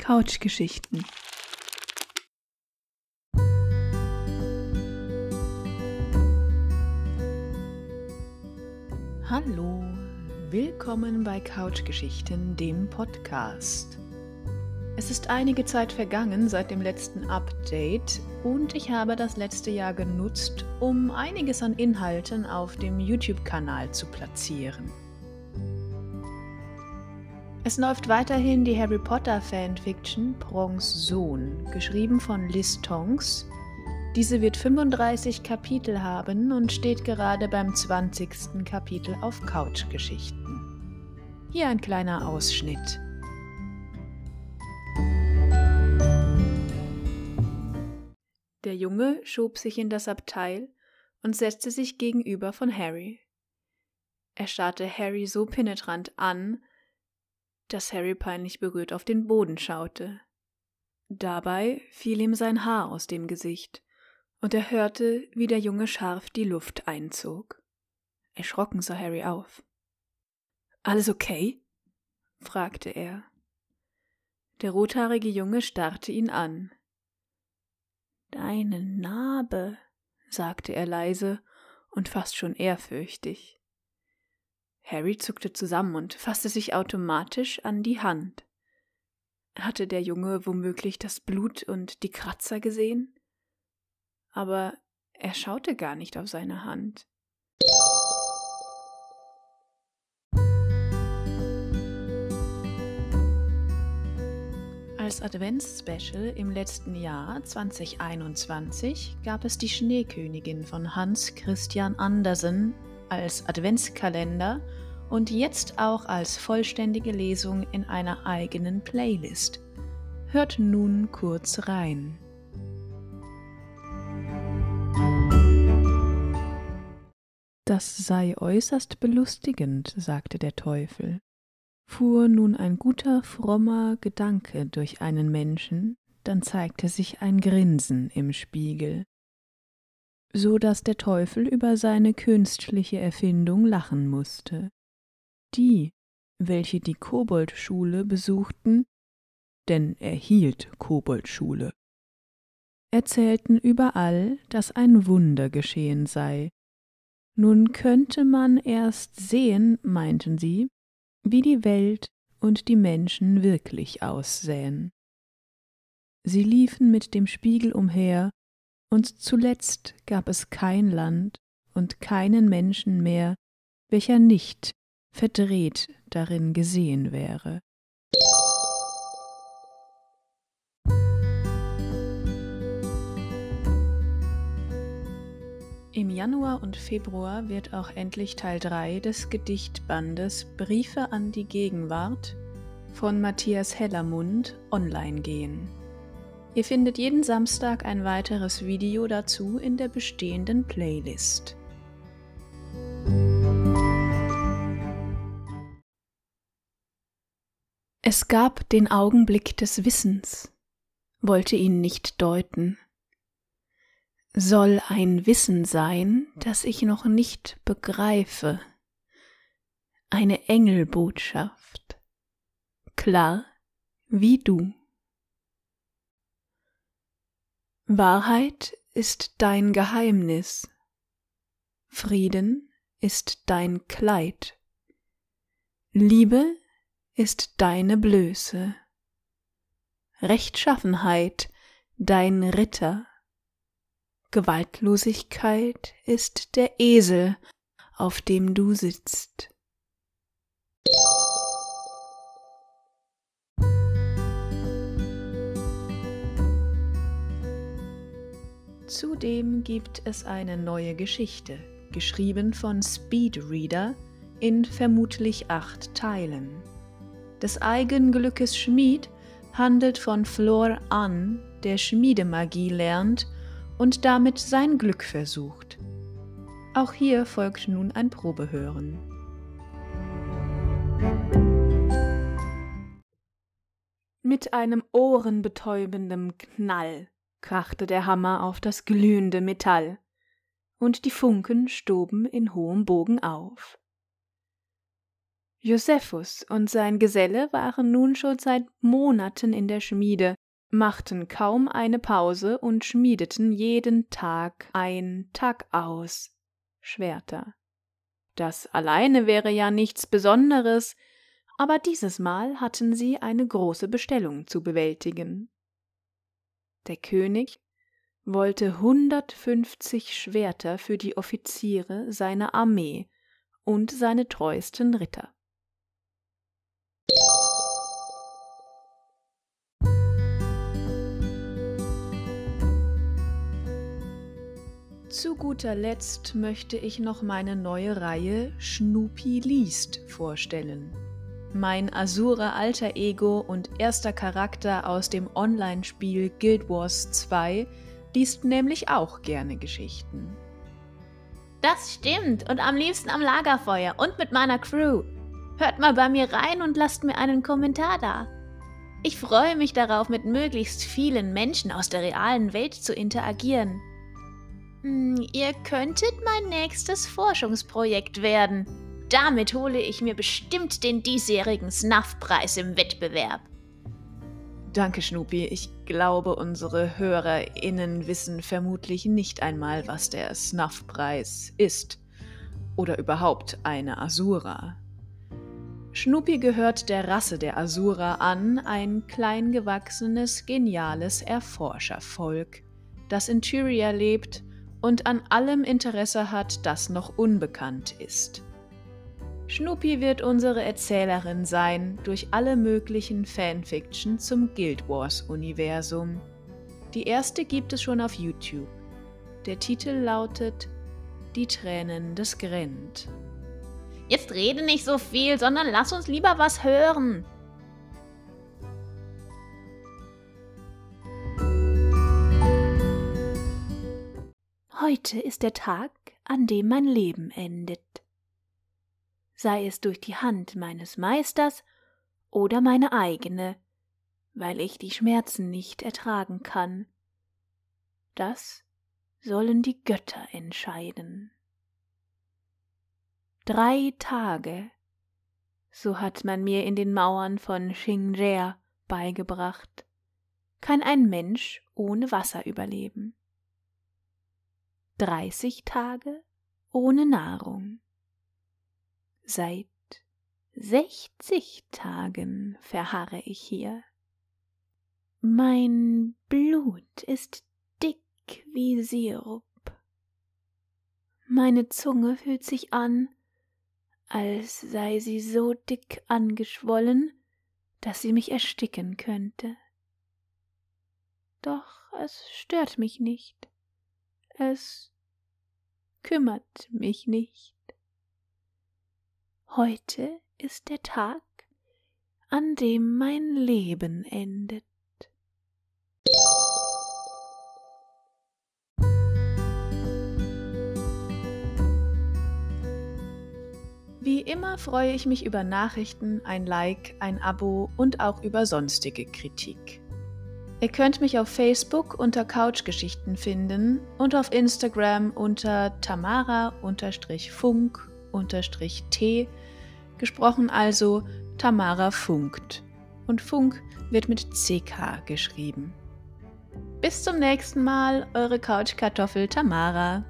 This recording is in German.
Couchgeschichten. Hallo, willkommen bei Couchgeschichten, dem Podcast. Es ist einige Zeit vergangen seit dem letzten Update und ich habe das letzte Jahr genutzt, um einiges an Inhalten auf dem YouTube-Kanal zu platzieren. Es läuft weiterhin die Harry Potter Fanfiction Prongs Sohn, geschrieben von Liz Tonks. Diese wird 35 Kapitel haben und steht gerade beim 20. Kapitel auf Couchgeschichten. Hier ein kleiner Ausschnitt. Der Junge schob sich in das Abteil und setzte sich gegenüber von Harry. Er starrte Harry so penetrant an, dass Harry peinlich berührt auf den Boden schaute. Dabei fiel ihm sein Haar aus dem Gesicht, und er hörte, wie der Junge scharf die Luft einzog. Erschrocken sah Harry auf. Alles okay? fragte er. Der rothaarige Junge starrte ihn an. Deine Narbe, sagte er leise und fast schon ehrfürchtig. Harry zuckte zusammen und fasste sich automatisch an die Hand. Hatte der Junge womöglich das Blut und die Kratzer gesehen? Aber er schaute gar nicht auf seine Hand. Als Adventsspecial im letzten Jahr 2021 gab es die Schneekönigin von Hans Christian Andersen als Adventskalender und jetzt auch als vollständige Lesung in einer eigenen Playlist. Hört nun kurz rein. Das sei äußerst belustigend, sagte der Teufel. Fuhr nun ein guter, frommer Gedanke durch einen Menschen, dann zeigte sich ein Grinsen im Spiegel so dass der Teufel über seine künstliche Erfindung lachen musste. Die, welche die Koboldschule besuchten, denn er hielt Koboldschule, erzählten überall, dass ein Wunder geschehen sei. Nun könnte man erst sehen, meinten sie, wie die Welt und die Menschen wirklich aussähen. Sie liefen mit dem Spiegel umher und zuletzt gab es kein Land und keinen Menschen mehr, welcher nicht verdreht darin gesehen wäre. Im Januar und Februar wird auch endlich Teil 3 des Gedichtbandes Briefe an die Gegenwart von Matthias Hellermund online gehen. Ihr findet jeden Samstag ein weiteres Video dazu in der bestehenden Playlist. Es gab den Augenblick des Wissens, wollte ihn nicht deuten. Soll ein Wissen sein, das ich noch nicht begreife, eine Engelbotschaft, klar wie du. Wahrheit ist dein Geheimnis, Frieden ist dein Kleid, Liebe ist deine Blöße, Rechtschaffenheit dein Ritter, Gewaltlosigkeit ist der Esel, auf dem du sitzt. Zudem gibt es eine neue Geschichte, geschrieben von Speedreader in vermutlich acht Teilen. Des Eigenglückes Schmied handelt von Flor an, der Schmiedemagie lernt und damit sein Glück versucht. Auch hier folgt nun ein Probehören. Mit einem ohrenbetäubenden Knall krachte der Hammer auf das glühende Metall, und die Funken stoben in hohem Bogen auf. Josephus und sein Geselle waren nun schon seit Monaten in der Schmiede, machten kaum eine Pause und schmiedeten jeden Tag ein Tag aus Schwerter. Das alleine wäre ja nichts Besonderes, aber dieses Mal hatten sie eine große Bestellung zu bewältigen. Der König wollte hundertfünfzig Schwerter für die Offiziere seiner Armee und seine treuesten Ritter. Zu guter Letzt möchte ich noch meine neue Reihe Schnupi liest vorstellen. Mein Asura Alter Ego und erster Charakter aus dem Online-Spiel Guild Wars 2 liest nämlich auch gerne Geschichten. Das stimmt und am liebsten am Lagerfeuer und mit meiner Crew. Hört mal bei mir rein und lasst mir einen Kommentar da. Ich freue mich darauf, mit möglichst vielen Menschen aus der realen Welt zu interagieren. Hm, ihr könntet mein nächstes Forschungsprojekt werden. Damit hole ich mir bestimmt den diesjährigen Snuff-Preis im Wettbewerb. Danke, Schnupi. Ich glaube, unsere HörerInnen wissen vermutlich nicht einmal, was der Snuff-Preis ist. Oder überhaupt eine Asura. Schnupi gehört der Rasse der Asura an, ein kleingewachsenes, geniales Erforschervolk, das in Tyria lebt und an allem Interesse hat, das noch unbekannt ist. Schnupi wird unsere Erzählerin sein durch alle möglichen Fanfiction zum Guild Wars Universum. Die erste gibt es schon auf YouTube. Der Titel lautet Die Tränen des Grend. Jetzt rede nicht so viel, sondern lass uns lieber was hören. Heute ist der Tag, an dem mein Leben endet. Sei es durch die Hand meines Meisters oder meine eigene, weil ich die Schmerzen nicht ertragen kann. Das sollen die Götter entscheiden. Drei Tage, so hat man mir in den Mauern von Xingzhea beigebracht, kann ein Mensch ohne Wasser überleben. 30 Tage ohne Nahrung. Seit 60 Tagen verharre ich hier. Mein Blut ist dick wie Sirup. Meine Zunge fühlt sich an, als sei sie so dick angeschwollen, dass sie mich ersticken könnte. Doch es stört mich nicht. Es kümmert mich nicht. Heute ist der Tag, an dem mein Leben endet. Wie immer freue ich mich über Nachrichten, ein Like, ein Abo und auch über sonstige Kritik. Ihr könnt mich auf Facebook unter Couchgeschichten finden und auf Instagram unter Tamara-Funk-T, gesprochen also Tamara funkt. Und Funk wird mit CK geschrieben. Bis zum nächsten Mal, eure Couchkartoffel Tamara.